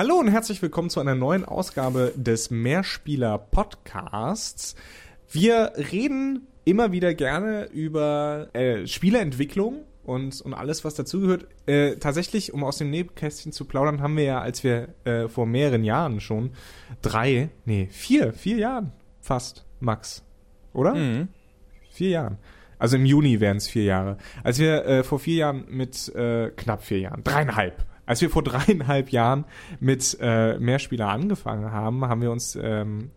Hallo und herzlich willkommen zu einer neuen Ausgabe des Mehrspieler Podcasts. Wir reden immer wieder gerne über äh, Spieleentwicklung und, und alles, was dazugehört. Äh, tatsächlich, um aus dem Nebenkästchen zu plaudern, haben wir ja, als wir äh, vor mehreren Jahren schon drei, nee, vier, vier Jahren fast, Max, oder? Mhm. Vier Jahren. Also im Juni wären es vier Jahre. Als wir äh, vor vier Jahren mit äh, knapp vier Jahren, dreieinhalb, als wir vor dreieinhalb Jahren mit äh, Mehrspieler angefangen haben, haben wir uns ähm,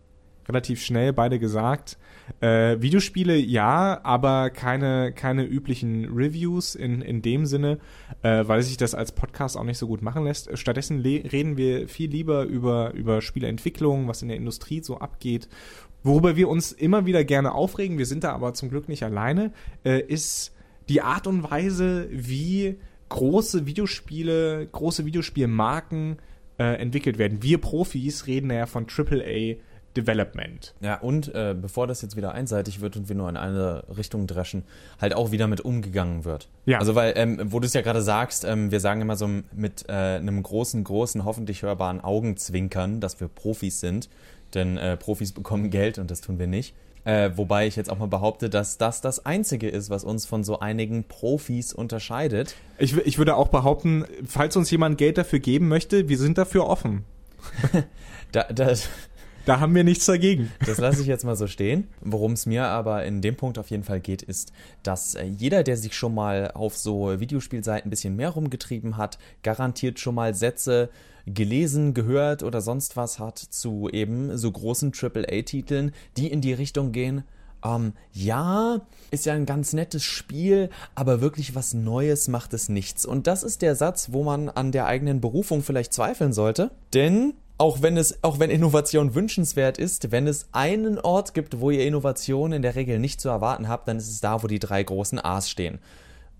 relativ schnell beide gesagt, äh, Videospiele ja, aber keine, keine üblichen Reviews in, in dem Sinne, äh, weil sich das als Podcast auch nicht so gut machen lässt. Stattdessen reden wir viel lieber über, über Spieleentwicklung, was in der Industrie so abgeht. Worüber wir uns immer wieder gerne aufregen, wir sind da aber zum Glück nicht alleine, äh, ist die Art und Weise, wie große Videospiele, große Videospielmarken äh, entwickelt werden. Wir Profis reden ja von AAA Development. Ja, und äh, bevor das jetzt wieder einseitig wird und wir nur in eine Richtung dreschen, halt auch wieder mit umgegangen wird. Ja. Also, weil, ähm, wo du es ja gerade sagst, ähm, wir sagen immer so mit äh, einem großen, großen, hoffentlich hörbaren Augenzwinkern, dass wir Profis sind, denn äh, Profis bekommen Geld und das tun wir nicht. Äh, wobei ich jetzt auch mal behaupte, dass das das Einzige ist, was uns von so einigen Profis unterscheidet. Ich, ich würde auch behaupten, falls uns jemand Geld dafür geben möchte, wir sind dafür offen. da, das, da haben wir nichts dagegen. Das lasse ich jetzt mal so stehen. Worum es mir aber in dem Punkt auf jeden Fall geht, ist, dass äh, jeder, der sich schon mal auf so Videospielseiten ein bisschen mehr rumgetrieben hat, garantiert schon mal Sätze gelesen, gehört oder sonst was hat zu eben so großen AAA-Titeln, die in die Richtung gehen, ähm, ja, ist ja ein ganz nettes Spiel, aber wirklich was Neues macht es nichts. Und das ist der Satz, wo man an der eigenen Berufung vielleicht zweifeln sollte. Denn auch wenn es, auch wenn Innovation wünschenswert ist, wenn es einen Ort gibt, wo ihr Innovation in der Regel nicht zu erwarten habt, dann ist es da, wo die drei großen A's stehen.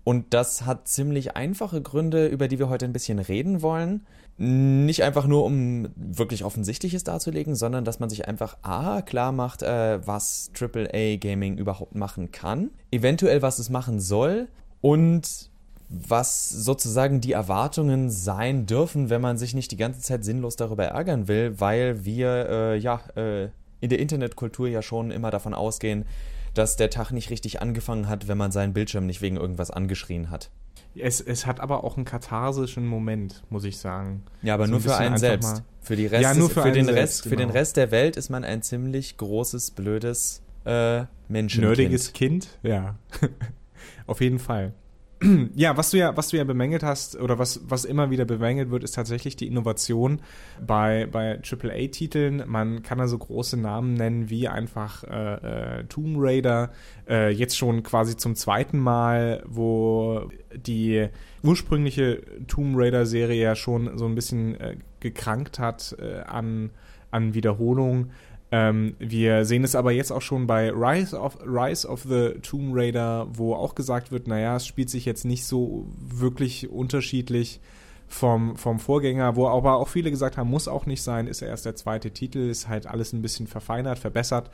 Und das hat ziemlich einfache Gründe, über die wir heute ein bisschen reden wollen. Nicht einfach nur, um wirklich Offensichtliches darzulegen, sondern dass man sich einfach A klar macht, äh, was AAA Gaming überhaupt machen kann, eventuell was es machen soll und was sozusagen die Erwartungen sein dürfen, wenn man sich nicht die ganze Zeit sinnlos darüber ärgern will, weil wir äh, ja äh, in der Internetkultur ja schon immer davon ausgehen, dass der Tag nicht richtig angefangen hat, wenn man seinen Bildschirm nicht wegen irgendwas angeschrien hat. Es, es hat aber auch einen katharsischen Moment, muss ich sagen. Ja, aber so nur ein für einen selbst. Für, die Rest ja, nur für, für den selbst, Rest, genau. für den Rest der Welt ist man ein ziemlich großes, blödes äh, Menschenkind. Nerdiges Kind, ja. Auf jeden Fall. ja, was du ja, was du ja bemängelt hast oder was, was immer wieder bemängelt wird, ist tatsächlich die Innovation bei, bei AAA-Titeln. Man kann also große Namen nennen, wie einfach äh, äh, Tomb Raider, äh, jetzt schon quasi zum zweiten Mal, wo die ursprüngliche Tomb Raider-Serie ja schon so ein bisschen äh, gekrankt hat äh, an, an Wiederholung. Ähm, wir sehen es aber jetzt auch schon bei Rise of, Rise of the Tomb Raider, wo auch gesagt wird, naja, es spielt sich jetzt nicht so wirklich unterschiedlich vom, vom Vorgänger, wo aber auch viele gesagt haben, muss auch nicht sein, ist erst der zweite Titel, ist halt alles ein bisschen verfeinert, verbessert.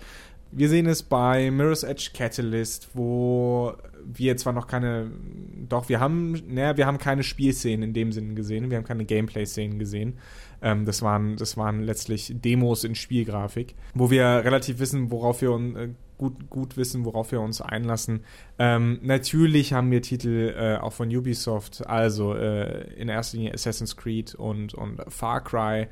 Wir sehen es bei Mirror's Edge Catalyst, wo wir zwar noch keine, doch, wir haben, naja, wir haben keine Spielszenen in dem Sinne gesehen, wir haben keine Gameplay-Szenen gesehen, ähm, das, waren, das waren letztlich Demos in Spielgrafik, wo wir relativ wissen, worauf wir uns äh, gut, gut wissen, worauf wir uns einlassen. Ähm, natürlich haben wir Titel äh, auch von Ubisoft, also äh, in erster Linie Assassin's Creed und, und Far Cry.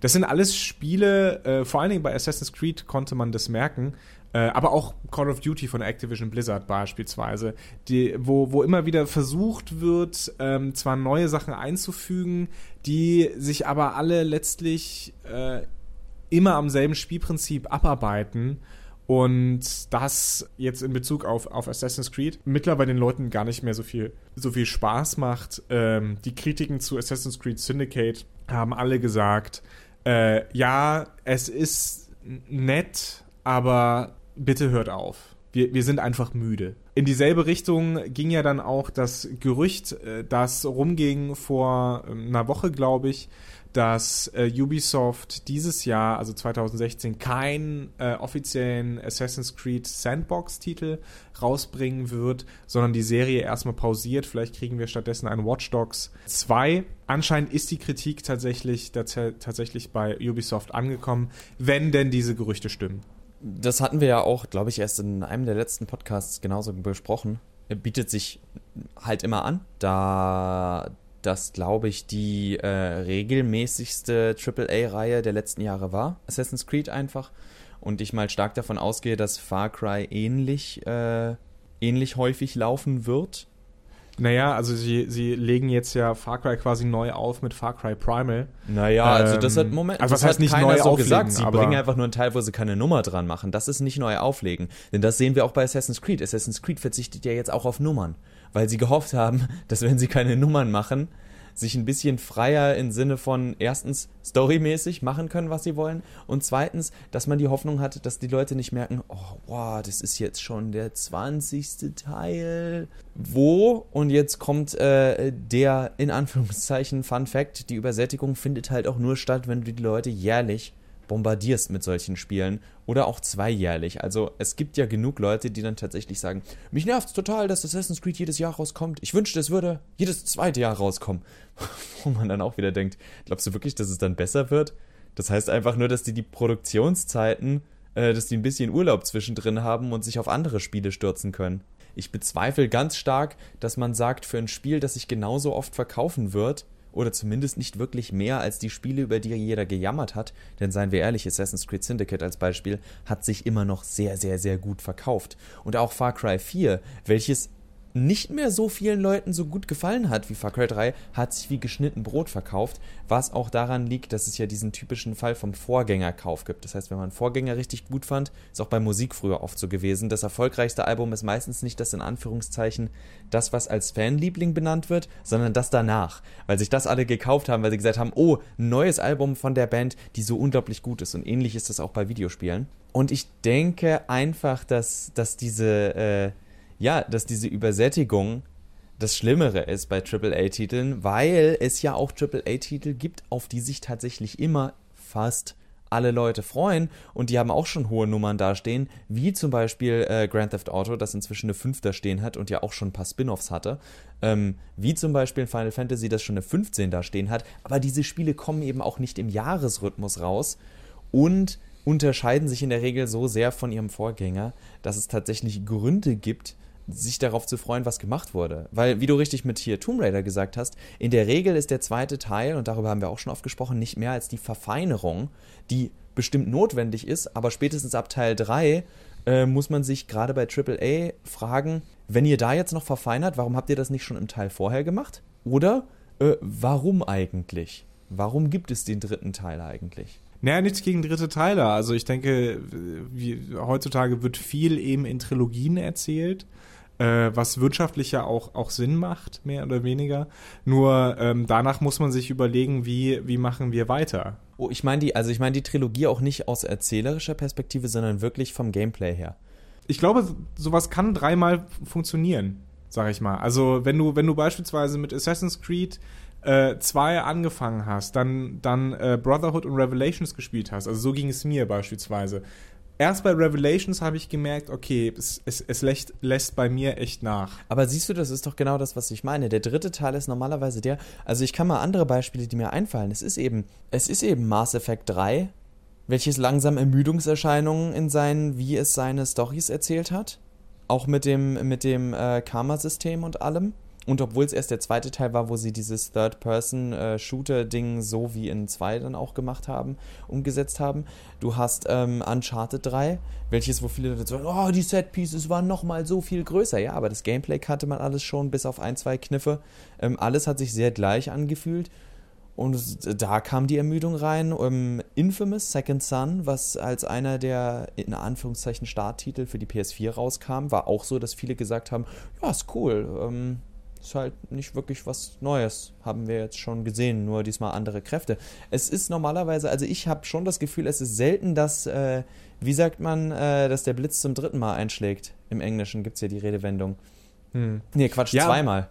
Das sind alles Spiele, äh, vor allen Dingen bei Assassin's Creed konnte man das merken, äh, aber auch Call of Duty von Activision Blizzard beispielsweise, die, wo, wo immer wieder versucht wird, ähm, zwar neue Sachen einzufügen, die sich aber alle letztlich äh, immer am selben Spielprinzip abarbeiten. Und das jetzt in Bezug auf, auf Assassin's Creed mittlerweile den Leuten gar nicht mehr so viel, so viel Spaß macht. Ähm, die Kritiken zu Assassin's Creed Syndicate haben alle gesagt, äh, ja, es ist nett, aber bitte hört auf. Wir, wir sind einfach müde. In dieselbe Richtung ging ja dann auch das Gerücht, äh, das rumging vor ähm, einer Woche, glaube ich, dass äh, Ubisoft dieses Jahr, also 2016, keinen äh, offiziellen Assassin's Creed Sandbox-Titel rausbringen wird, sondern die Serie erstmal pausiert. Vielleicht kriegen wir stattdessen ein Watch Dogs 2. Anscheinend ist die Kritik tatsächlich, tatsächlich bei Ubisoft angekommen, wenn denn diese Gerüchte stimmen. Das hatten wir ja auch, glaube ich, erst in einem der letzten Podcasts genauso besprochen. Bietet sich halt immer an, da das, glaube ich, die äh, regelmäßigste AAA-Reihe der letzten Jahre war. Assassin's Creed einfach. Und ich mal stark davon ausgehe, dass Far Cry ähnlich, äh, ähnlich häufig laufen wird. Naja, also sie, sie legen jetzt ja Far Cry quasi neu auf mit Far Cry Primal. Naja, also das hat ähm, Moment. Also was heißt nicht neu so auflegen, gesagt. Sie bringen einfach nur einen Teil, wo sie keine Nummer dran machen. Das ist nicht neu auflegen. Denn das sehen wir auch bei Assassin's Creed. Assassin's Creed verzichtet ja jetzt auch auf Nummern. Weil sie gehofft haben, dass wenn sie keine Nummern machen, sich ein bisschen freier im Sinne von erstens storymäßig machen können, was sie wollen und zweitens, dass man die Hoffnung hat, dass die Leute nicht merken, oh, wow, das ist jetzt schon der 20. Teil. Wo? Und jetzt kommt äh, der in Anführungszeichen Fun Fact, die Übersättigung findet halt auch nur statt, wenn du die Leute jährlich bombardierst mit solchen Spielen oder auch zweijährlich. Also es gibt ja genug Leute, die dann tatsächlich sagen, mich nervt es total, dass Assassin's Creed jedes Jahr rauskommt. Ich wünschte, es würde jedes zweite Jahr rauskommen. Wo man dann auch wieder denkt, glaubst du wirklich, dass es dann besser wird? Das heißt einfach nur, dass die die Produktionszeiten, äh, dass die ein bisschen Urlaub zwischendrin haben und sich auf andere Spiele stürzen können. Ich bezweifle ganz stark, dass man sagt, für ein Spiel, das sich genauso oft verkaufen wird, oder zumindest nicht wirklich mehr als die Spiele, über die jeder gejammert hat, denn seien wir ehrlich, Assassin's Creed Syndicate als Beispiel hat sich immer noch sehr, sehr, sehr gut verkauft. Und auch Far Cry 4, welches nicht mehr so vielen Leuten so gut gefallen hat wie Far Cry 3, hat sich wie geschnitten Brot verkauft, was auch daran liegt, dass es ja diesen typischen Fall vom Vorgängerkauf gibt. Das heißt, wenn man Vorgänger richtig gut fand, ist auch bei Musik früher oft so gewesen. Das erfolgreichste Album ist meistens nicht das in Anführungszeichen, das, was als Fanliebling benannt wird, sondern das danach. Weil sich das alle gekauft haben, weil sie gesagt haben, oh, neues Album von der Band, die so unglaublich gut ist. Und ähnlich ist das auch bei Videospielen. Und ich denke einfach, dass, dass diese, äh, ja, dass diese Übersättigung das Schlimmere ist bei AAA-Titeln, weil es ja auch AAA-Titel gibt, auf die sich tatsächlich immer fast alle Leute freuen. Und die haben auch schon hohe Nummern dastehen, wie zum Beispiel äh, Grand Theft Auto, das inzwischen eine 5 da stehen hat und ja auch schon ein paar Spin-offs hatte, ähm, wie zum Beispiel Final Fantasy, das schon eine 15 da stehen hat, aber diese Spiele kommen eben auch nicht im Jahresrhythmus raus und unterscheiden sich in der Regel so sehr von ihrem Vorgänger, dass es tatsächlich Gründe gibt, sich darauf zu freuen, was gemacht wurde. Weil, wie du richtig mit hier Tomb Raider gesagt hast, in der Regel ist der zweite Teil, und darüber haben wir auch schon oft gesprochen, nicht mehr als die Verfeinerung, die bestimmt notwendig ist, aber spätestens ab Teil 3 äh, muss man sich gerade bei AAA fragen, wenn ihr da jetzt noch verfeinert, warum habt ihr das nicht schon im Teil vorher gemacht? Oder äh, warum eigentlich? Warum gibt es den dritten Teil eigentlich? Naja, nichts gegen dritte Teile. Also ich denke, wie, heutzutage wird viel eben in Trilogien erzählt äh, was wirtschaftlich ja auch, auch Sinn macht, mehr oder weniger. Nur ähm, danach muss man sich überlegen, wie, wie machen wir weiter. Oh, ich meine die, also ich meine die Trilogie auch nicht aus erzählerischer Perspektive, sondern wirklich vom Gameplay her. Ich glaube, sowas kann dreimal funktionieren, sag ich mal. Also wenn du, wenn du beispielsweise mit Assassin's Creed 2 äh, angefangen hast, dann, dann äh, Brotherhood und Revelations gespielt hast, also so ging es mir beispielsweise, erst bei Revelations habe ich gemerkt, okay, es, es, es lässt, lässt, bei mir echt nach. Aber siehst du, das ist doch genau das, was ich meine. Der dritte Teil ist normalerweise der, also ich kann mal andere Beispiele, die mir einfallen. Es ist eben, es ist eben Mass Effect 3, welches langsam Ermüdungserscheinungen in seinen, wie es seine Stories erzählt hat. Auch mit dem, mit dem äh, Karma-System und allem. Und obwohl es erst der zweite Teil war, wo sie dieses Third-Person-Shooter-Ding so wie in 2 dann auch gemacht haben, umgesetzt haben. Du hast ähm, Uncharted 3, welches, wo viele Leute sagen, oh, die Set-Pieces waren nochmal so viel größer. Ja, aber das Gameplay kannte man alles schon, bis auf ein, zwei Kniffe. Ähm, alles hat sich sehr gleich angefühlt. Und da kam die Ermüdung rein. Um, ähm, Infamous Second Son, was als einer der in Anführungszeichen Starttitel für die PS4 rauskam, war auch so, dass viele gesagt haben, ja, ist cool. Ähm, ist halt nicht wirklich was Neues. Haben wir jetzt schon gesehen, nur diesmal andere Kräfte. Es ist normalerweise, also ich habe schon das Gefühl, es ist selten, dass, äh, wie sagt man, äh, dass der Blitz zum dritten Mal einschlägt Im Englischen gibt es ja die Redewendung. Hm. Nee, Quatsch, ja. zweimal.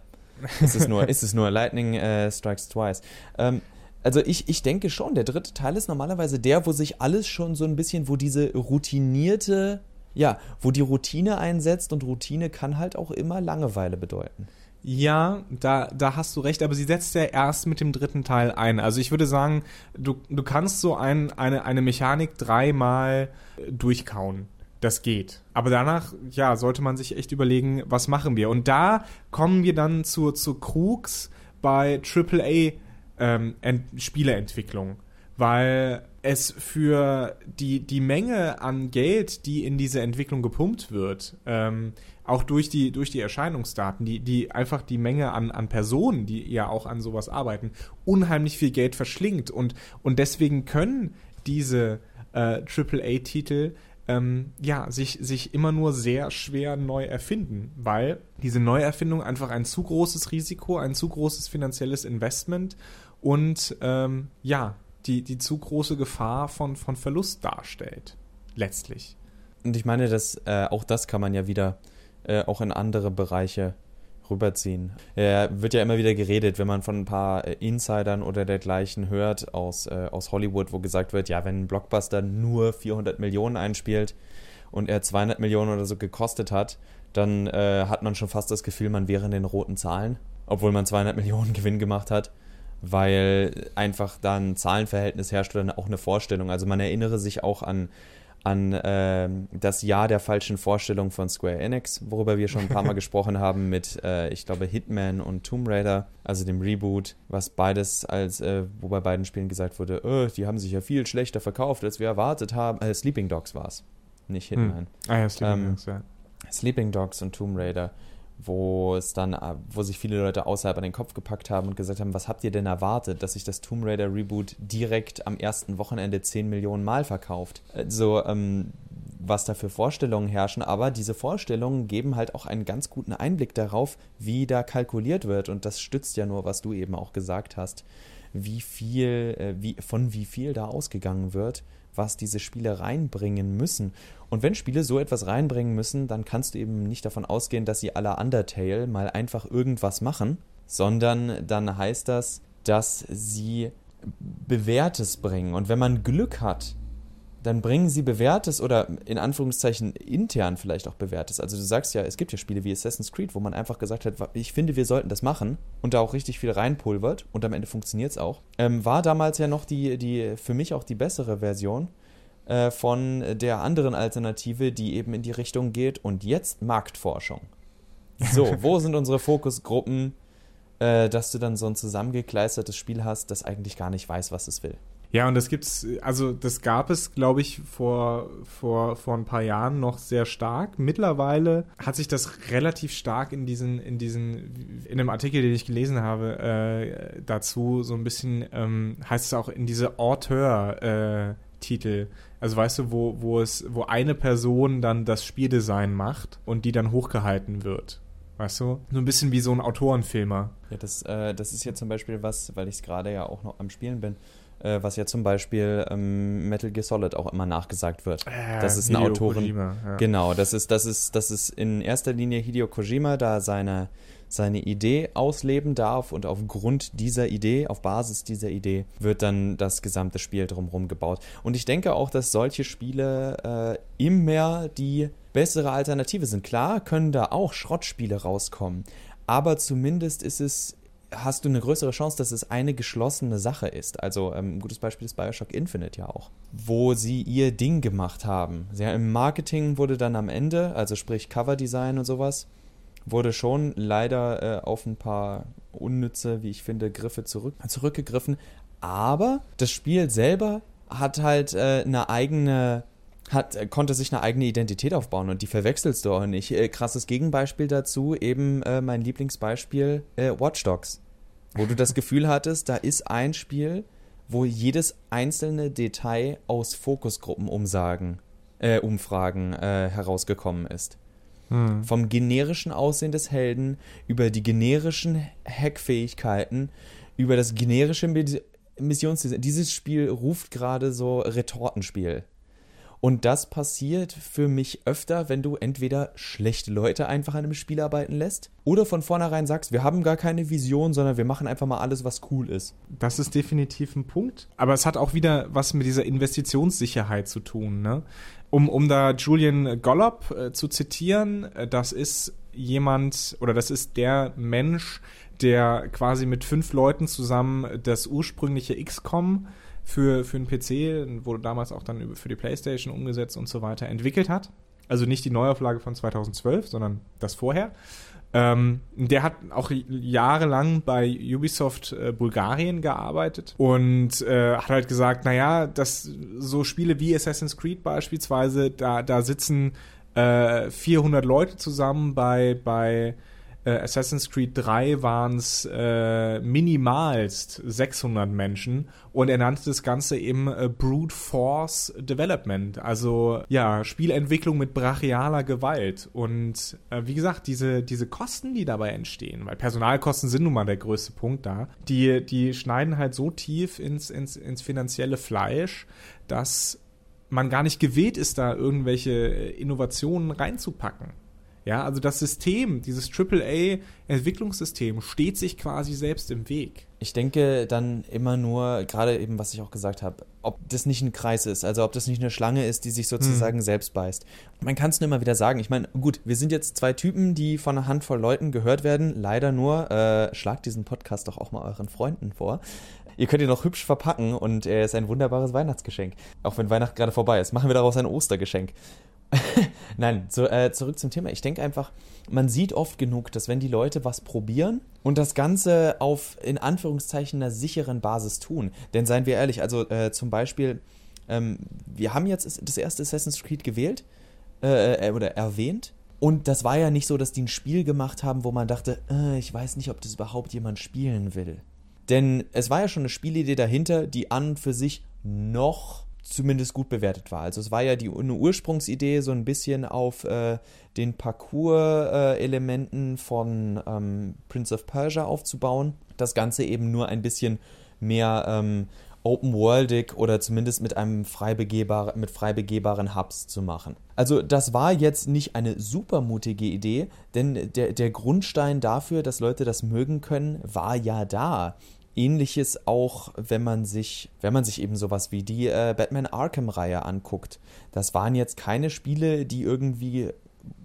ist es nur, ist es nur. Lightning äh, strikes twice. Ähm, also ich, ich denke schon, der dritte Teil ist normalerweise der, wo sich alles schon so ein bisschen, wo diese routinierte, ja, wo die Routine einsetzt und Routine kann halt auch immer Langeweile bedeuten. Ja, da, da hast du recht, aber sie setzt ja erst mit dem dritten Teil ein. Also ich würde sagen, du, du kannst so ein, eine, eine Mechanik dreimal durchkauen. Das geht. Aber danach, ja, sollte man sich echt überlegen, was machen wir. Und da kommen wir dann zur, zur Krux bei AAA ähm, Spieleentwicklung. Weil es für die, die Menge an Geld, die in diese Entwicklung gepumpt wird, ähm, auch durch die, durch die Erscheinungsdaten, die, die einfach die Menge an, an Personen, die ja auch an sowas arbeiten, unheimlich viel Geld verschlingt. Und, und deswegen können diese äh, AAA-Titel ähm, ja, sich, sich immer nur sehr schwer neu erfinden, weil diese Neuerfindung einfach ein zu großes Risiko, ein zu großes finanzielles Investment und ähm, ja, die, die zu große Gefahr von, von Verlust darstellt. Letztlich. Und ich meine, dass äh, auch das kann man ja wieder äh, auch in andere Bereiche rüberziehen. Er wird ja immer wieder geredet, wenn man von ein paar äh, Insidern oder dergleichen hört aus, äh, aus Hollywood, wo gesagt wird, ja, wenn ein Blockbuster nur 400 Millionen einspielt und er 200 Millionen oder so gekostet hat, dann äh, hat man schon fast das Gefühl, man wäre in den roten Zahlen, obwohl man 200 Millionen Gewinn gemacht hat, weil einfach dann Zahlenverhältnis herrscht oder auch eine Vorstellung. Also man erinnere sich auch an an äh, das Jahr der falschen Vorstellung von Square Enix, worüber wir schon ein paar Mal gesprochen haben mit, äh, ich glaube, Hitman und Tomb Raider, also dem Reboot, was beides als, äh, wo bei beiden Spielen gesagt wurde, oh, die haben sich ja viel schlechter verkauft, als wir erwartet haben. Äh, Sleeping Dogs war es, nicht hm. Hitman. Hm. Ah ja, Sleeping ähm, Dogs, ja. Sleeping Dogs und Tomb Raider wo es dann, äh, wo sich viele Leute außerhalb an den Kopf gepackt haben und gesagt haben, was habt ihr denn erwartet, dass sich das Tomb Raider Reboot direkt am ersten Wochenende 10 Millionen Mal verkauft? Also, ähm, was da für Vorstellungen herrschen, aber diese Vorstellungen geben halt auch einen ganz guten Einblick darauf, wie da kalkuliert wird und das stützt ja nur, was du eben auch gesagt hast, wie viel, äh, wie, von wie viel da ausgegangen wird, was diese Spiele reinbringen müssen. Und wenn Spiele so etwas reinbringen müssen, dann kannst du eben nicht davon ausgehen, dass sie aller Undertale mal einfach irgendwas machen, sondern dann heißt das, dass sie Bewährtes bringen. Und wenn man Glück hat, dann bringen sie bewährtes oder in Anführungszeichen intern vielleicht auch bewährtes. Also du sagst ja, es gibt ja Spiele wie Assassin's Creed, wo man einfach gesagt hat, ich finde, wir sollten das machen und da auch richtig viel reinpulvert und am Ende funktioniert es auch. Ähm, war damals ja noch die, die für mich auch die bessere Version äh, von der anderen Alternative, die eben in die Richtung geht und jetzt Marktforschung. So, wo sind unsere Fokusgruppen, äh, dass du dann so ein zusammengekleistertes Spiel hast, das eigentlich gar nicht weiß, was es will? Ja, und das gibt's, also das gab es, glaube ich, vor, vor, vor ein paar Jahren noch sehr stark. Mittlerweile hat sich das relativ stark in diesen, in diesen, in einem Artikel, den ich gelesen habe, äh, dazu so ein bisschen, ähm, heißt es auch in diese Auteur-Titel. Äh, also weißt du, wo, wo es, wo eine Person dann das Spieldesign macht und die dann hochgehalten wird. Weißt du? So ein bisschen wie so ein Autorenfilmer. Ja, das, äh, das ist ja zum Beispiel was, weil ich es gerade ja auch noch am Spielen bin äh, was ja zum Beispiel ähm, Metal Gear Solid auch immer nachgesagt wird. Äh, das ist eine Autorin. Kojima, ja. Genau, das ist, das ist, das ist in erster Linie Hideo Kojima, da seine, seine Idee ausleben darf und aufgrund dieser Idee, auf Basis dieser Idee, wird dann das gesamte Spiel drumherum gebaut. Und ich denke auch, dass solche Spiele äh, immer die bessere Alternative sind. Klar können da auch Schrottspiele rauskommen, aber zumindest ist es hast du eine größere Chance, dass es eine geschlossene Sache ist. Also ähm, ein gutes Beispiel ist Bioshock Infinite ja auch, wo sie ihr Ding gemacht haben. Ja, Im Marketing wurde dann am Ende, also sprich Coverdesign und sowas, wurde schon leider äh, auf ein paar unnütze, wie ich finde, Griffe zurück, zurückgegriffen. Aber das Spiel selber hat halt äh, eine eigene hat, äh, konnte sich eine eigene Identität aufbauen und die verwechselst du auch nicht. Äh, krasses Gegenbeispiel dazu, eben äh, mein Lieblingsbeispiel, äh, Watch Dogs wo du das Gefühl hattest, da ist ein Spiel, wo jedes einzelne Detail aus Fokusgruppenumsagen, äh, Umfragen äh, herausgekommen ist. Hm. Vom generischen Aussehen des Helden über die generischen Hackfähigkeiten, über das generische Missionsdesign. Dieses Spiel ruft gerade so Retortenspiel. Und das passiert für mich öfter, wenn du entweder schlechte Leute einfach an einem Spiel arbeiten lässt oder von vornherein sagst, wir haben gar keine Vision, sondern wir machen einfach mal alles, was cool ist. Das ist definitiv ein Punkt. Aber es hat auch wieder was mit dieser Investitionssicherheit zu tun. Ne? Um, um da Julian Gollop äh, zu zitieren, äh, das ist jemand oder das ist der Mensch, der quasi mit fünf Leuten zusammen das ursprüngliche XCOM für, für einen PC, wurde damals auch dann für die PlayStation umgesetzt und so weiter, entwickelt hat. Also nicht die Neuauflage von 2012, sondern das vorher. Ähm, der hat auch jahrelang bei Ubisoft äh, Bulgarien gearbeitet und äh, hat halt gesagt, naja, dass so Spiele wie Assassin's Creed beispielsweise, da, da sitzen äh, 400 Leute zusammen bei, bei äh, Assassin's Creed 3 waren es äh, minimalst 600 Menschen und er nannte das Ganze eben äh, Brute Force Development, also ja, Spielentwicklung mit brachialer Gewalt. Und äh, wie gesagt, diese, diese Kosten, die dabei entstehen, weil Personalkosten sind nun mal der größte Punkt da, die, die schneiden halt so tief ins, ins, ins finanzielle Fleisch, dass man gar nicht gewillt ist, da irgendwelche Innovationen reinzupacken. Ja, also das System, dieses AAA-Entwicklungssystem steht sich quasi selbst im Weg. Ich denke dann immer nur, gerade eben, was ich auch gesagt habe, ob das nicht ein Kreis ist, also ob das nicht eine Schlange ist, die sich sozusagen hm. selbst beißt. Man kann es nur immer wieder sagen. Ich meine, gut, wir sind jetzt zwei Typen, die von einer Handvoll Leuten gehört werden. Leider nur, äh, schlagt diesen Podcast doch auch mal euren Freunden vor. Ihr könnt ihn noch hübsch verpacken und er ist ein wunderbares Weihnachtsgeschenk. Auch wenn Weihnachten gerade vorbei ist. Machen wir daraus ein Ostergeschenk. Nein, so, äh, zurück zum Thema. Ich denke einfach, man sieht oft genug, dass wenn die Leute was probieren und das Ganze auf in Anführungszeichen einer sicheren Basis tun, denn seien wir ehrlich, also äh, zum Beispiel, ähm, wir haben jetzt das erste Assassin's Creed gewählt äh, äh, oder erwähnt. Und das war ja nicht so, dass die ein Spiel gemacht haben, wo man dachte, äh, ich weiß nicht, ob das überhaupt jemand spielen will. Denn es war ja schon eine Spielidee dahinter, die an und für sich noch zumindest gut bewertet war. Also es war ja die eine Ursprungsidee, so ein bisschen auf äh, den Parcours-Elementen äh, von ähm, Prince of Persia aufzubauen. Das Ganze eben nur ein bisschen mehr ähm, open-worldig oder zumindest mit einem frei begehbar, mit frei begehbaren Hubs zu machen. Also das war jetzt nicht eine super mutige Idee, denn der, der Grundstein dafür, dass Leute das mögen können, war ja da. Ähnliches auch, wenn man sich, wenn man sich eben sowas wie die äh, Batman Arkham-Reihe anguckt. Das waren jetzt keine Spiele, die irgendwie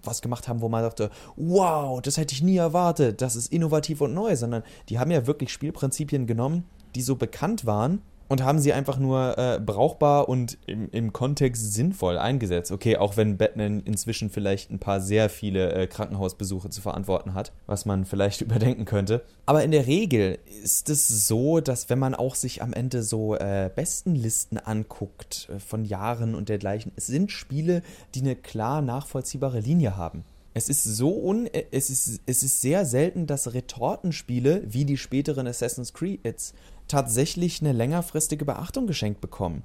was gemacht haben, wo man dachte, wow, das hätte ich nie erwartet, das ist innovativ und neu, sondern die haben ja wirklich Spielprinzipien genommen, die so bekannt waren und haben sie einfach nur äh, brauchbar und im, im, Kontext sinnvoll eingesetzt. Okay, auch wenn Batman inzwischen vielleicht ein paar sehr viele äh, Krankenhausbesuche zu verantworten hat, was man vielleicht überdenken könnte. Aber in der Regel ist es so, dass wenn man auch sich am Ende so äh, Bestenlisten anguckt äh, von Jahren und dergleichen, es sind Spiele, die eine klar nachvollziehbare Linie haben. Es ist so un äh, es ist, es ist sehr selten, dass Retortenspiele wie die späteren Assassin's Creeds tatsächlich eine längerfristige Beachtung geschenkt bekommen.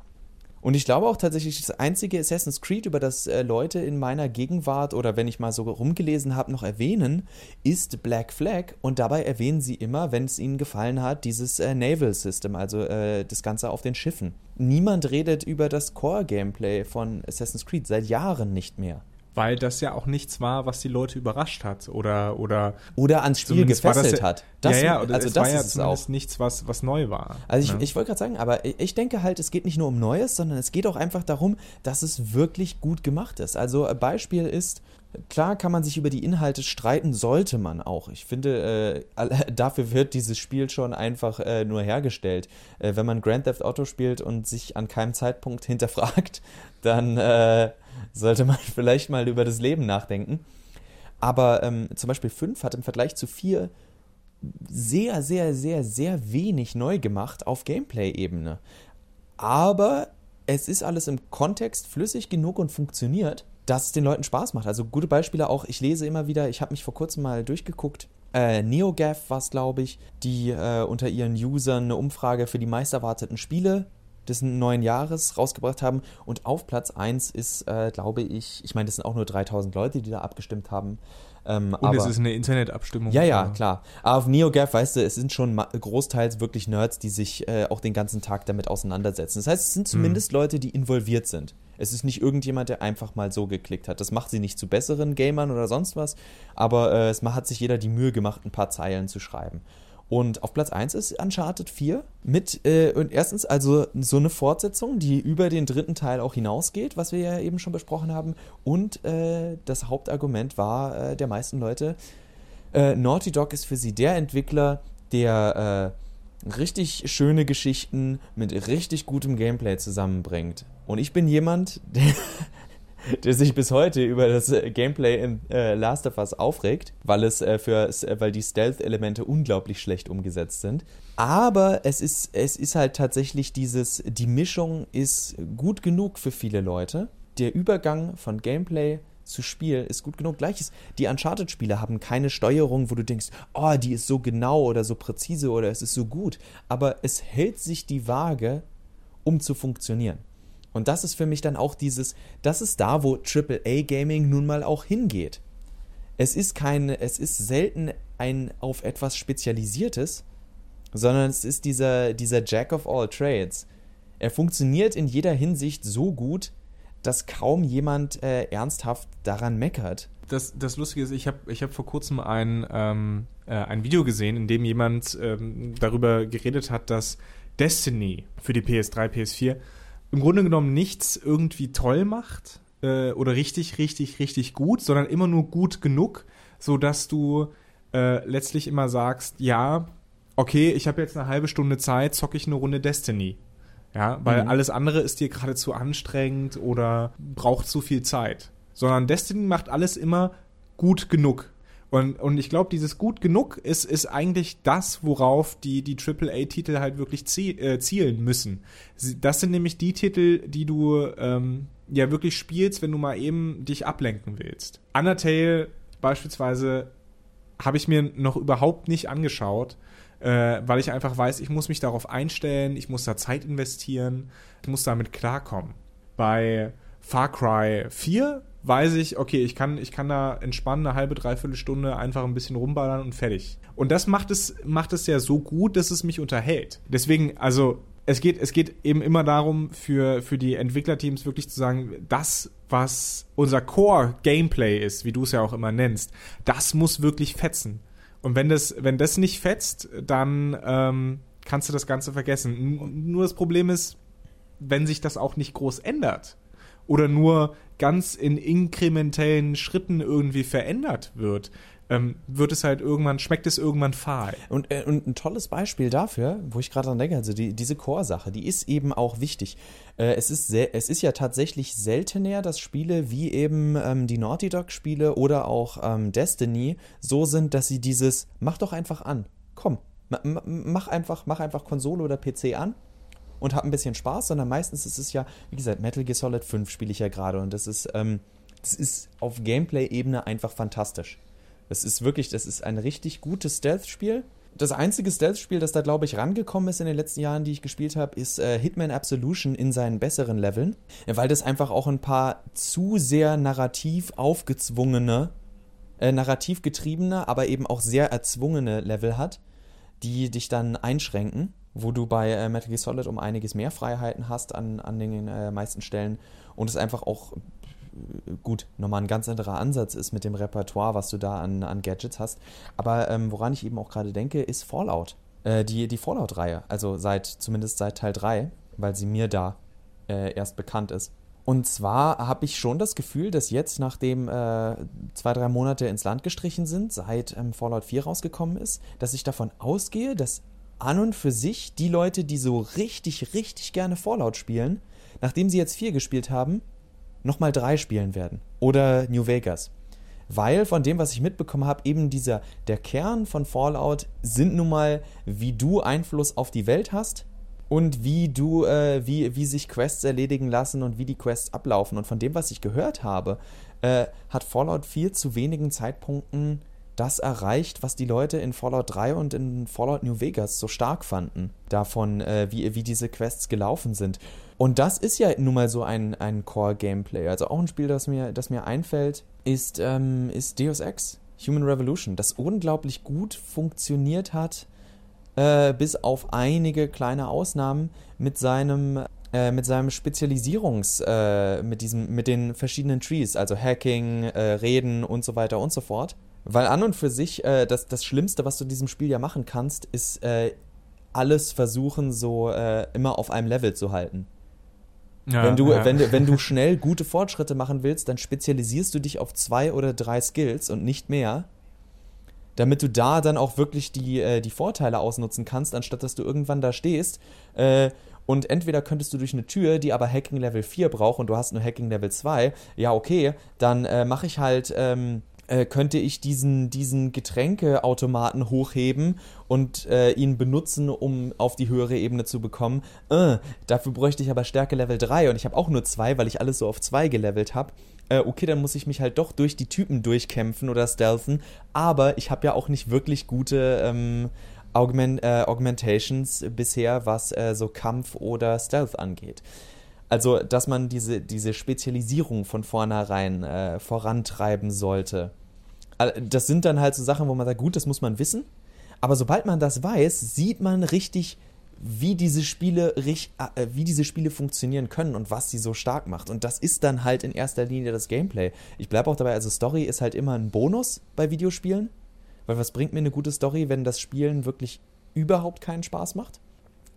Und ich glaube auch tatsächlich, das einzige Assassin's Creed, über das äh, Leute in meiner Gegenwart oder wenn ich mal so rumgelesen habe, noch erwähnen, ist Black Flag. Und dabei erwähnen sie immer, wenn es ihnen gefallen hat, dieses äh, Naval System, also äh, das Ganze auf den Schiffen. Niemand redet über das Core-Gameplay von Assassin's Creed seit Jahren nicht mehr weil das ja auch nichts war, was die Leute überrascht hat oder oder oder ans Spiel gefesselt das, hat. Das, ja, ja, also das war ja ist auch nichts, was was neu war. Also ich, ne? ich wollte gerade sagen, aber ich denke halt, es geht nicht nur um Neues, sondern es geht auch einfach darum, dass es wirklich gut gemacht ist. Also ein Beispiel ist Klar kann man sich über die Inhalte streiten, sollte man auch. Ich finde, äh, dafür wird dieses Spiel schon einfach äh, nur hergestellt. Äh, wenn man Grand Theft Auto spielt und sich an keinem Zeitpunkt hinterfragt, dann äh, sollte man vielleicht mal über das Leben nachdenken. Aber ähm, zum Beispiel 5 hat im Vergleich zu 4 sehr, sehr, sehr, sehr wenig neu gemacht auf Gameplay-Ebene. Aber es ist alles im Kontext flüssig genug und funktioniert, dass es den Leuten Spaß macht. Also gute Beispiele auch, ich lese immer wieder, ich habe mich vor kurzem mal durchgeguckt, äh, NeoGAF war es, glaube ich, die äh, unter ihren Usern eine Umfrage für die meist erwarteten Spiele des neuen Jahres rausgebracht haben. Und auf Platz 1 ist, äh, glaube ich, ich meine, das sind auch nur 3000 Leute, die da abgestimmt haben. Ähm, und aber, es ist eine Internetabstimmung. Ja, ja, klar. Aber auf NeoGAF, weißt du, es sind schon großteils wirklich Nerds, die sich äh, auch den ganzen Tag damit auseinandersetzen. Das heißt, es sind zumindest hm. Leute, die involviert sind. Es ist nicht irgendjemand, der einfach mal so geklickt hat. Das macht sie nicht zu besseren Gamern oder sonst was, aber äh, es hat sich jeder die Mühe gemacht, ein paar Zeilen zu schreiben. Und auf Platz 1 ist Uncharted 4 mit, äh, und erstens also so eine Fortsetzung, die über den dritten Teil auch hinausgeht, was wir ja eben schon besprochen haben. Und äh, das Hauptargument war äh, der meisten Leute, äh, Naughty Dog ist für sie der Entwickler, der äh, richtig schöne Geschichten mit richtig gutem Gameplay zusammenbringt. Und ich bin jemand, der, der sich bis heute über das äh, Gameplay in äh, Last of Us aufregt, weil es äh, für äh, weil die Stealth-Elemente unglaublich schlecht umgesetzt sind. Aber es ist, es ist halt tatsächlich dieses, die Mischung ist gut genug für viele Leute. Der Übergang von Gameplay zu Spiel ist gut genug. Gleiches, die Uncharted-Spiele haben keine Steuerung, wo du denkst, oh, die ist so genau oder so präzise oder es ist so gut. Aber es hält sich die Waage, um zu funktionieren. Und das ist für mich dann auch dieses, das ist da, wo AAA Gaming nun mal auch hingeht. Es ist kein, es ist selten ein auf etwas spezialisiertes, sondern es ist dieser, dieser Jack of all Trades. Er funktioniert in jeder Hinsicht so gut, dass kaum jemand äh, ernsthaft daran meckert. Das, das Lustige ist, ich habe ich hab vor kurzem ein, ähm, äh, ein Video gesehen, in dem jemand ähm, darüber geredet hat, dass Destiny für die PS3, PS4 im Grunde genommen nichts irgendwie toll macht äh, oder richtig, richtig, richtig gut, sondern immer nur gut genug, sodass du äh, letztlich immer sagst, ja, okay, ich habe jetzt eine halbe Stunde Zeit, zocke ich eine Runde Destiny. Ja, weil mhm. alles andere ist dir gerade zu anstrengend oder braucht zu viel Zeit. Sondern Destiny macht alles immer gut genug. Und, und ich glaube, dieses gut genug ist, ist eigentlich das, worauf die, die AAA-Titel halt wirklich zie äh, zielen müssen. Das sind nämlich die Titel, die du ähm, ja wirklich spielst, wenn du mal eben dich ablenken willst. Undertale beispielsweise habe ich mir noch überhaupt nicht angeschaut, äh, weil ich einfach weiß, ich muss mich darauf einstellen, ich muss da Zeit investieren, ich muss damit klarkommen. Bei Far Cry 4 weiß ich, okay, ich kann, ich kann da entspannen, eine halbe, dreiviertel Stunde einfach ein bisschen rumballern und fertig. Und das macht es, macht es ja so gut, dass es mich unterhält. Deswegen, also, es geht, es geht eben immer darum, für, für die Entwicklerteams wirklich zu sagen, das, was unser Core-Gameplay ist, wie du es ja auch immer nennst, das muss wirklich fetzen. Und wenn das, wenn das nicht fetzt, dann ähm, kannst du das Ganze vergessen. Nur das Problem ist, wenn sich das auch nicht groß ändert oder nur ganz in inkrementellen Schritten irgendwie verändert wird, ähm, wird es halt irgendwann, schmeckt es irgendwann fahl. Und, äh, und ein tolles Beispiel dafür, wo ich gerade dran denke, also die, diese Core-Sache, die ist eben auch wichtig. Äh, es, ist sehr, es ist ja tatsächlich seltener, dass Spiele wie eben ähm, die Naughty Dog-Spiele oder auch ähm, Destiny so sind, dass sie dieses, mach doch einfach an. Komm, mach einfach, mach einfach Konsole oder PC an und habe ein bisschen Spaß, sondern meistens ist es ja, wie gesagt, Metal Gear Solid 5 spiele ich ja gerade und das ist, ähm, das ist auf Gameplay-Ebene einfach fantastisch. Das ist wirklich, das ist ein richtig gutes Stealth-Spiel. Das einzige Stealth-Spiel, das da, glaube ich, rangekommen ist in den letzten Jahren, die ich gespielt habe, ist äh, Hitman Absolution in seinen besseren Leveln. weil das einfach auch ein paar zu sehr narrativ aufgezwungene, äh, narrativ getriebene, aber eben auch sehr erzwungene Level hat, die dich dann einschränken wo du bei äh, Metal Gear Solid um einiges mehr Freiheiten hast an, an den äh, meisten Stellen und es einfach auch äh, gut, nochmal ein ganz anderer Ansatz ist mit dem Repertoire, was du da an, an Gadgets hast. Aber ähm, woran ich eben auch gerade denke, ist Fallout. Äh, die die Fallout-Reihe, also seit, zumindest seit Teil 3, weil sie mir da äh, erst bekannt ist. Und zwar habe ich schon das Gefühl, dass jetzt, nachdem äh, zwei, drei Monate ins Land gestrichen sind, seit ähm, Fallout 4 rausgekommen ist, dass ich davon ausgehe, dass an und für sich die Leute, die so richtig, richtig gerne Fallout spielen, nachdem sie jetzt vier gespielt haben, nochmal drei spielen werden. Oder New Vegas. Weil von dem, was ich mitbekommen habe, eben dieser, der Kern von Fallout sind nun mal, wie du Einfluss auf die Welt hast und wie du, äh, wie, wie sich Quests erledigen lassen und wie die Quests ablaufen. Und von dem, was ich gehört habe, äh, hat Fallout 4 zu wenigen Zeitpunkten das erreicht, was die Leute in Fallout 3 und in Fallout New Vegas so stark fanden, davon, äh, wie, wie diese Quests gelaufen sind. Und das ist ja nun mal so ein, ein Core-Gameplay. Also auch ein Spiel, das mir, das mir einfällt, ist, ähm, ist Deus Ex, Human Revolution, das unglaublich gut funktioniert hat, äh, bis auf einige kleine Ausnahmen mit seinem äh, mit seinem Spezialisierungs, äh, mit diesem, mit den verschiedenen Trees, also Hacking, äh, Reden und so weiter und so fort. Weil an und für sich äh, das, das Schlimmste, was du in diesem Spiel ja machen kannst, ist äh, alles versuchen, so äh, immer auf einem Level zu halten. Ja, wenn, du, ja. wenn, du, wenn du schnell gute Fortschritte machen willst, dann spezialisierst du dich auf zwei oder drei Skills und nicht mehr, damit du da dann auch wirklich die, äh, die Vorteile ausnutzen kannst, anstatt dass du irgendwann da stehst äh, und entweder könntest du durch eine Tür, die aber Hacking Level 4 braucht und du hast nur Hacking Level 2, ja okay, dann äh, mache ich halt... Ähm, äh, könnte ich diesen, diesen Getränkeautomaten hochheben und äh, ihn benutzen, um auf die höhere Ebene zu bekommen. Äh, dafür bräuchte ich aber Stärke Level 3 und ich habe auch nur 2, weil ich alles so auf 2 gelevelt habe. Äh, okay, dann muss ich mich halt doch durch die Typen durchkämpfen oder stealthen, aber ich habe ja auch nicht wirklich gute ähm, Augment, äh, Augmentations bisher, was äh, so Kampf oder Stealth angeht. Also, dass man diese, diese Spezialisierung von vornherein äh, vorantreiben sollte. Das sind dann halt so Sachen, wo man sagt, gut, das muss man wissen. Aber sobald man das weiß, sieht man richtig, wie diese Spiele, äh, wie diese Spiele funktionieren können und was sie so stark macht. Und das ist dann halt in erster Linie das Gameplay. Ich bleibe auch dabei, also Story ist halt immer ein Bonus bei Videospielen. Weil was bringt mir eine gute Story, wenn das Spielen wirklich überhaupt keinen Spaß macht?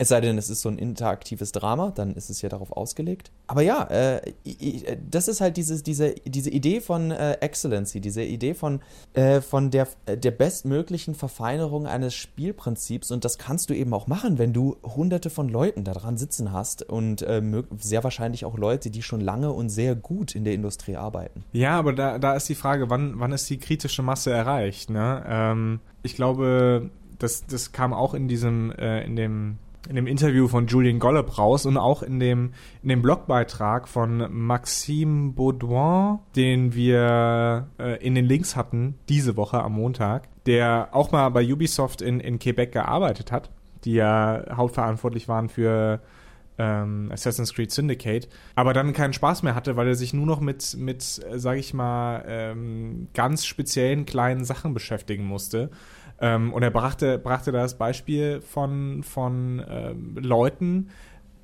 Es sei denn, es ist so ein interaktives Drama, dann ist es ja darauf ausgelegt. Aber ja, äh, das ist halt dieses, diese, diese Idee von äh, Excellency, diese Idee von, äh, von der, der bestmöglichen Verfeinerung eines Spielprinzips. Und das kannst du eben auch machen, wenn du hunderte von Leuten daran sitzen hast und äh, sehr wahrscheinlich auch Leute, die schon lange und sehr gut in der Industrie arbeiten. Ja, aber da, da ist die Frage, wann, wann ist die kritische Masse erreicht? Ne? Ähm, ich glaube, das, das kam auch in diesem, äh, in dem in dem Interview von Julian Gollop raus und auch in dem, in dem Blogbeitrag von Maxime Baudouin, den wir äh, in den Links hatten diese Woche am Montag, der auch mal bei Ubisoft in, in Quebec gearbeitet hat, die ja hauptverantwortlich waren für ähm, Assassin's Creed Syndicate, aber dann keinen Spaß mehr hatte, weil er sich nur noch mit, mit äh, sag ich mal, ähm, ganz speziellen kleinen Sachen beschäftigen musste ähm, und er brachte, brachte das Beispiel von, von ähm, Leuten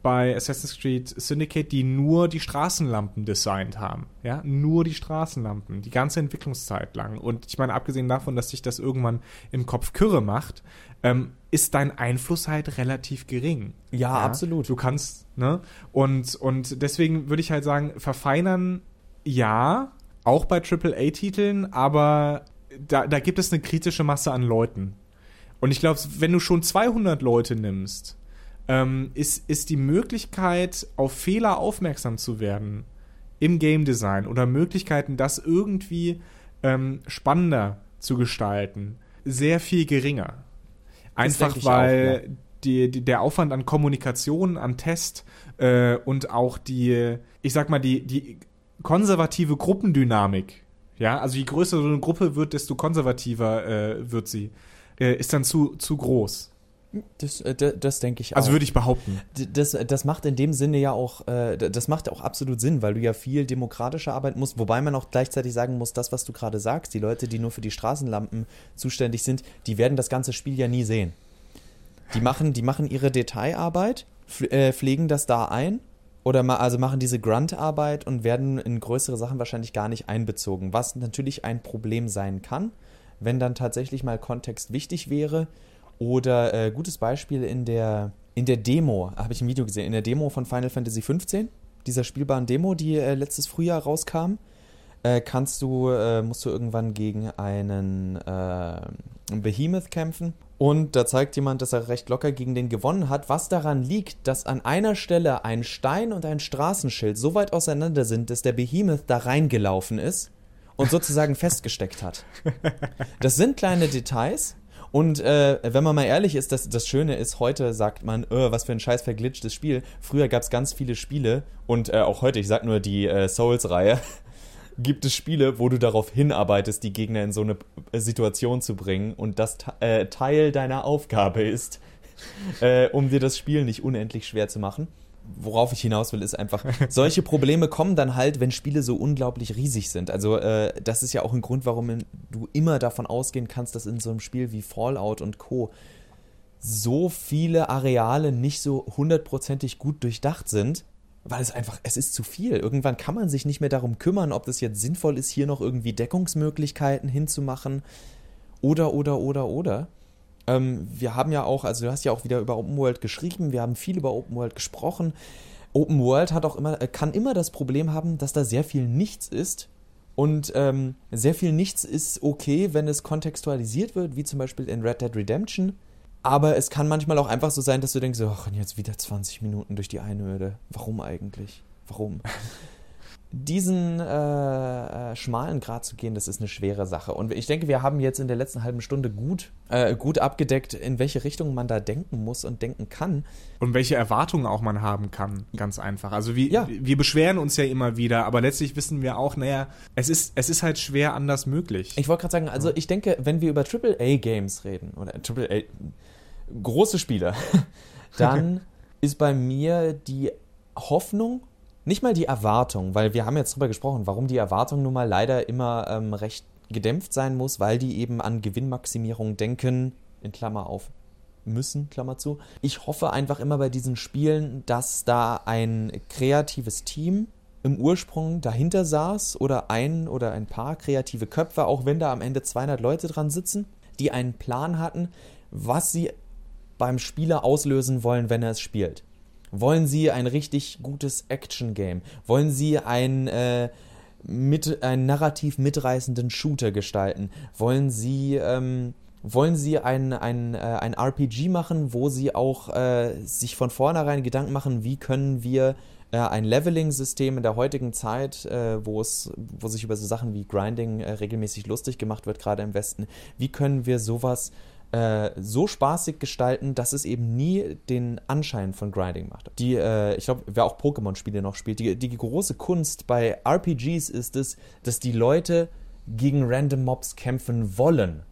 bei Assassin's Creed Syndicate, die nur die Straßenlampen designt haben. Ja, nur die Straßenlampen, die ganze Entwicklungszeit lang. Und ich meine, abgesehen davon, dass sich das irgendwann im Kopf Kürre macht, ähm, ist dein Einfluss halt relativ gering. Ja, ja, absolut. Du kannst, ne? Und, und deswegen würde ich halt sagen, verfeinern ja, auch bei AAA-Titeln, aber da, da gibt es eine kritische Masse an Leuten. Und ich glaube, wenn du schon 200 Leute nimmst, ähm, ist, ist die Möglichkeit, auf Fehler aufmerksam zu werden im Game Design oder Möglichkeiten, das irgendwie ähm, spannender zu gestalten, sehr viel geringer. Einfach weil auch, ja. die, die, der Aufwand an Kommunikation, an Test äh, und auch die, ich sag mal, die, die konservative Gruppendynamik ja, also je größer so eine Gruppe wird, desto konservativer äh, wird sie. Äh, ist dann zu, zu groß. Das, äh, das, das denke ich also auch. Also würde ich behaupten. Das, das macht in dem Sinne ja auch, äh, das macht auch absolut Sinn, weil du ja viel demokratischer arbeiten musst, wobei man auch gleichzeitig sagen muss, das, was du gerade sagst, die Leute, die nur für die Straßenlampen zuständig sind, die werden das ganze Spiel ja nie sehen. Die machen, die machen ihre Detailarbeit, äh, pflegen das da ein oder ma also machen diese Grunt-Arbeit und werden in größere Sachen wahrscheinlich gar nicht einbezogen, was natürlich ein Problem sein kann, wenn dann tatsächlich mal Kontext wichtig wäre. Oder äh, gutes Beispiel in der, in der Demo, habe ich ein Video gesehen, in der Demo von Final Fantasy XV, dieser spielbaren Demo, die äh, letztes Frühjahr rauskam, äh, kannst du, äh, musst du irgendwann gegen einen äh, Behemoth kämpfen und da zeigt jemand, dass er recht locker gegen den gewonnen hat, was daran liegt, dass an einer Stelle ein Stein und ein Straßenschild so weit auseinander sind, dass der Behemoth da reingelaufen ist und sozusagen festgesteckt hat. Das sind kleine Details. Und äh, wenn man mal ehrlich ist, das, das Schöne ist, heute sagt man, öh, was für ein scheiß verglitschtes Spiel. Früher gab es ganz viele Spiele und äh, auch heute, ich sag nur die äh, Souls-Reihe, gibt es Spiele, wo du darauf hinarbeitest, die Gegner in so eine Situation zu bringen und das äh, Teil deiner Aufgabe ist, äh, um dir das Spiel nicht unendlich schwer zu machen. Worauf ich hinaus will, ist einfach, solche Probleme kommen dann halt, wenn Spiele so unglaublich riesig sind. Also, äh, das ist ja auch ein Grund, warum du immer davon ausgehen kannst, dass in so einem Spiel wie Fallout und Co so viele Areale nicht so hundertprozentig gut durchdacht sind, weil es einfach, es ist zu viel. Irgendwann kann man sich nicht mehr darum kümmern, ob das jetzt sinnvoll ist, hier noch irgendwie Deckungsmöglichkeiten hinzumachen oder, oder, oder, oder. Ähm, wir haben ja auch, also du hast ja auch wieder über Open World geschrieben, wir haben viel über Open World gesprochen. Open World hat auch immer, kann immer das Problem haben, dass da sehr viel nichts ist. Und ähm, sehr viel nichts ist okay, wenn es kontextualisiert wird, wie zum Beispiel in Red Dead Redemption. Aber es kann manchmal auch einfach so sein, dass du denkst, ach, jetzt wieder 20 Minuten durch die Einöde. Warum eigentlich? Warum? diesen äh, äh, schmalen Grad zu gehen, das ist eine schwere Sache. Und ich denke, wir haben jetzt in der letzten halben Stunde gut, äh, gut abgedeckt, in welche Richtung man da denken muss und denken kann. Und welche Erwartungen auch man haben kann, ganz einfach. Also wie, ja. wir beschweren uns ja immer wieder, aber letztlich wissen wir auch, naja, es ist, es ist halt schwer anders möglich. Ich wollte gerade sagen, also ich denke, wenn wir über AAA-Games reden, oder AAA, große Spiele, dann ist bei mir die Hoffnung nicht mal die Erwartung, weil wir haben jetzt drüber gesprochen, warum die Erwartung nun mal leider immer ähm, recht gedämpft sein muss, weil die eben an Gewinnmaximierung denken, in Klammer auf müssen, Klammer zu. Ich hoffe einfach immer bei diesen Spielen, dass da ein kreatives Team im Ursprung dahinter saß oder ein oder ein paar kreative Köpfe, auch wenn da am Ende 200 Leute dran sitzen, die einen Plan hatten, was sie beim Spieler auslösen wollen, wenn er es spielt. Wollen Sie ein richtig gutes Action-Game? Wollen Sie ein, äh, mit, einen narrativ mitreißenden Shooter gestalten? Wollen Sie, ähm, wollen Sie ein, ein, äh, ein RPG machen, wo Sie auch äh, sich von vornherein Gedanken machen, wie können wir äh, ein Leveling-System in der heutigen Zeit, äh, wo es, wo sich über so Sachen wie Grinding äh, regelmäßig lustig gemacht wird, gerade im Westen, wie können wir sowas äh, so spaßig gestalten, dass es eben nie den Anschein von Grinding macht. Die, äh, ich glaube, wer auch Pokémon-Spiele noch spielt, die, die große Kunst bei RPGs ist es, dass die Leute gegen Random Mobs kämpfen wollen.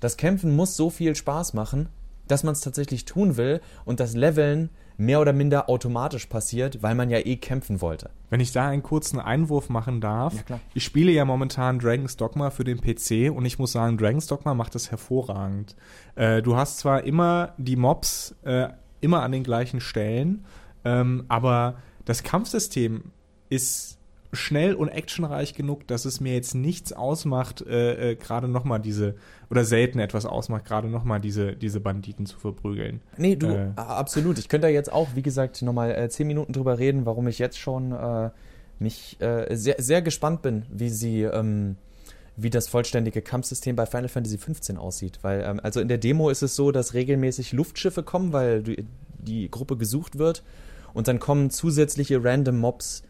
Das Kämpfen muss so viel Spaß machen, dass man es tatsächlich tun will und das Leveln mehr oder minder automatisch passiert, weil man ja eh kämpfen wollte. Wenn ich da einen kurzen Einwurf machen darf, ja, ich spiele ja momentan Dragon's Dogma für den PC und ich muss sagen, Dragon's Dogma macht das hervorragend. Äh, du hast zwar immer die Mobs äh, immer an den gleichen Stellen, ähm, aber das Kampfsystem ist schnell und actionreich genug, dass es mir jetzt nichts ausmacht, äh, äh, gerade nochmal diese, oder selten etwas ausmacht, gerade nochmal diese, diese Banditen zu verprügeln. Nee, du, äh. absolut. Ich könnte da jetzt auch, wie gesagt, nochmal äh, zehn Minuten drüber reden, warum ich jetzt schon äh, mich äh, sehr, sehr gespannt bin, wie sie, ähm, wie das vollständige Kampfsystem bei Final Fantasy XV aussieht. Weil, ähm, also in der Demo ist es so, dass regelmäßig Luftschiffe kommen, weil die, die Gruppe gesucht wird. Und dann kommen zusätzliche random Mobs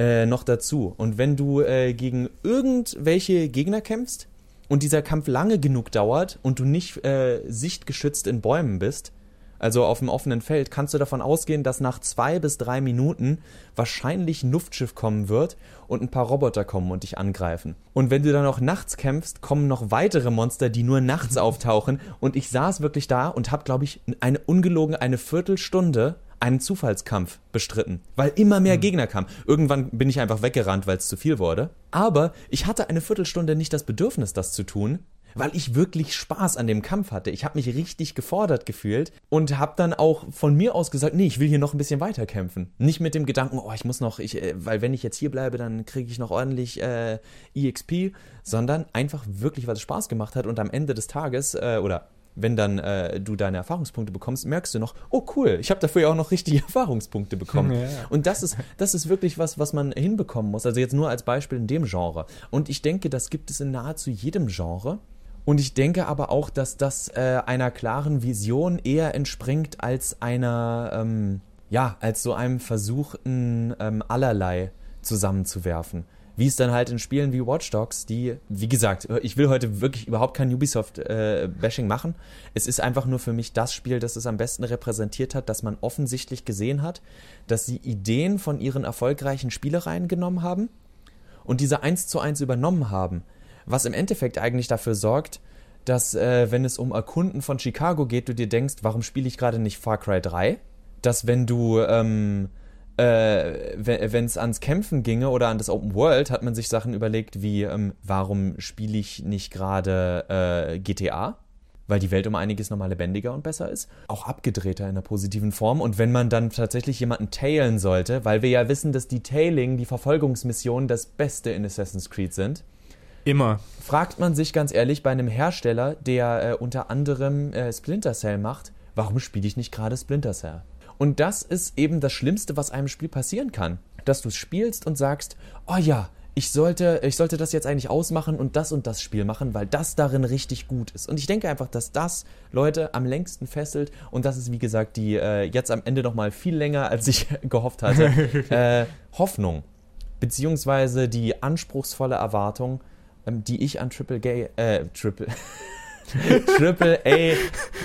äh, noch dazu. Und wenn du äh, gegen irgendwelche Gegner kämpfst und dieser Kampf lange genug dauert und du nicht äh, sichtgeschützt in Bäumen bist, also auf dem offenen Feld, kannst du davon ausgehen, dass nach zwei bis drei Minuten wahrscheinlich ein Luftschiff kommen wird und ein paar Roboter kommen und dich angreifen. Und wenn du dann auch nachts kämpfst, kommen noch weitere Monster, die nur nachts auftauchen. Und ich saß wirklich da und habe, glaube ich, eine ungelogen eine Viertelstunde einen Zufallskampf bestritten, weil immer mehr mhm. Gegner kamen. Irgendwann bin ich einfach weggerannt, weil es zu viel wurde. Aber ich hatte eine Viertelstunde nicht das Bedürfnis, das zu tun, weil ich wirklich Spaß an dem Kampf hatte. Ich habe mich richtig gefordert gefühlt und habe dann auch von mir aus gesagt, nee, ich will hier noch ein bisschen weiter kämpfen. Nicht mit dem Gedanken, oh, ich muss noch, ich, äh, weil wenn ich jetzt hier bleibe, dann kriege ich noch ordentlich äh, EXP, sondern einfach wirklich, weil es Spaß gemacht hat und am Ende des Tages äh, oder wenn dann äh, du deine Erfahrungspunkte bekommst, merkst du noch, oh cool, ich habe dafür ja auch noch richtige Erfahrungspunkte bekommen. Ja. Und das ist, das ist wirklich was, was man hinbekommen muss. Also jetzt nur als Beispiel in dem Genre. Und ich denke, das gibt es in nahezu jedem Genre. Und ich denke aber auch, dass das äh, einer klaren Vision eher entspringt als einer, ähm, ja, als so einem versuchten ähm, allerlei zusammenzuwerfen wie es dann halt in Spielen wie Watch Dogs, die, wie gesagt, ich will heute wirklich überhaupt kein Ubisoft-Bashing äh, machen. Es ist einfach nur für mich das Spiel, das es am besten repräsentiert hat, dass man offensichtlich gesehen hat, dass sie Ideen von ihren erfolgreichen Spielereien genommen haben und diese eins zu eins übernommen haben. Was im Endeffekt eigentlich dafür sorgt, dass, äh, wenn es um Erkunden von Chicago geht, du dir denkst, warum spiele ich gerade nicht Far Cry 3? Dass, wenn du ähm, äh, wenn es ans Kämpfen ginge oder an das Open World, hat man sich Sachen überlegt wie, ähm, warum spiele ich nicht gerade äh, GTA? weil die Welt um einiges nochmal lebendiger und besser ist, auch abgedrehter in einer positiven Form. Und wenn man dann tatsächlich jemanden tailen sollte, weil wir ja wissen, dass die Tailing, die Verfolgungsmissionen das Beste in Assassin's Creed sind, Immer. fragt man sich ganz ehrlich bei einem Hersteller, der äh, unter anderem äh, Splinter Cell macht, warum spiele ich nicht gerade Splinter Cell? Und das ist eben das Schlimmste, was einem Spiel passieren kann. Dass du es spielst und sagst, oh ja, ich sollte, ich sollte das jetzt eigentlich ausmachen und das und das Spiel machen, weil das darin richtig gut ist. Und ich denke einfach, dass das Leute am längsten fesselt und das ist, wie gesagt, die äh, jetzt am Ende nochmal viel länger, als ich gehofft hatte, äh, Hoffnung. Beziehungsweise die anspruchsvolle Erwartung, ähm, die ich an Triple Gay, äh, Triple. Triple A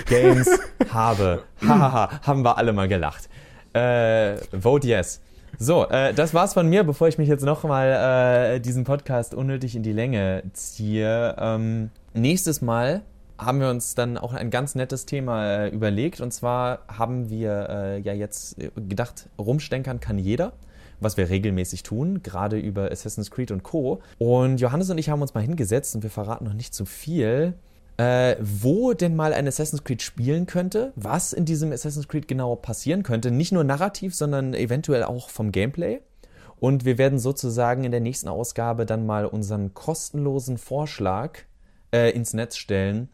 Games habe. Hahaha, haben wir alle mal gelacht. Äh, vote yes. So, äh, das war's von mir, bevor ich mich jetzt nochmal äh, diesen Podcast unnötig in die Länge ziehe. Ähm, nächstes Mal haben wir uns dann auch ein ganz nettes Thema äh, überlegt. Und zwar haben wir äh, ja jetzt gedacht, rumstenkern kann jeder was wir regelmäßig tun, gerade über Assassin's Creed und Co. Und Johannes und ich haben uns mal hingesetzt und wir verraten noch nicht zu viel, äh, wo denn mal ein Assassin's Creed spielen könnte, was in diesem Assassin's Creed genau passieren könnte. Nicht nur narrativ, sondern eventuell auch vom Gameplay. Und wir werden sozusagen in der nächsten Ausgabe dann mal unseren kostenlosen Vorschlag äh, ins Netz stellen,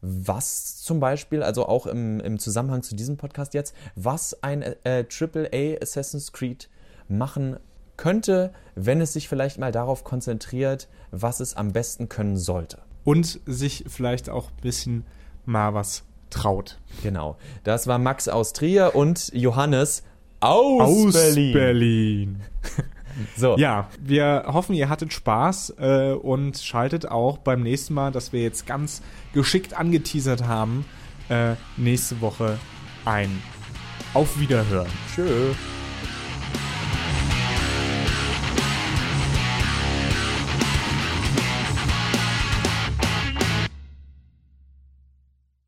was zum Beispiel, also auch im, im Zusammenhang zu diesem Podcast jetzt, was ein äh, AAA Assassin's Creed machen könnte, wenn es sich vielleicht mal darauf konzentriert, was es am besten können sollte. Und sich vielleicht auch ein bisschen mal was traut. Genau. Das war Max aus Trier und Johannes aus, Aus Berlin. Berlin. So, Ja, wir hoffen, ihr hattet Spaß äh, und schaltet auch beim nächsten Mal, das wir jetzt ganz geschickt angeteasert haben, äh, nächste Woche ein. Auf Wiederhören. tschö.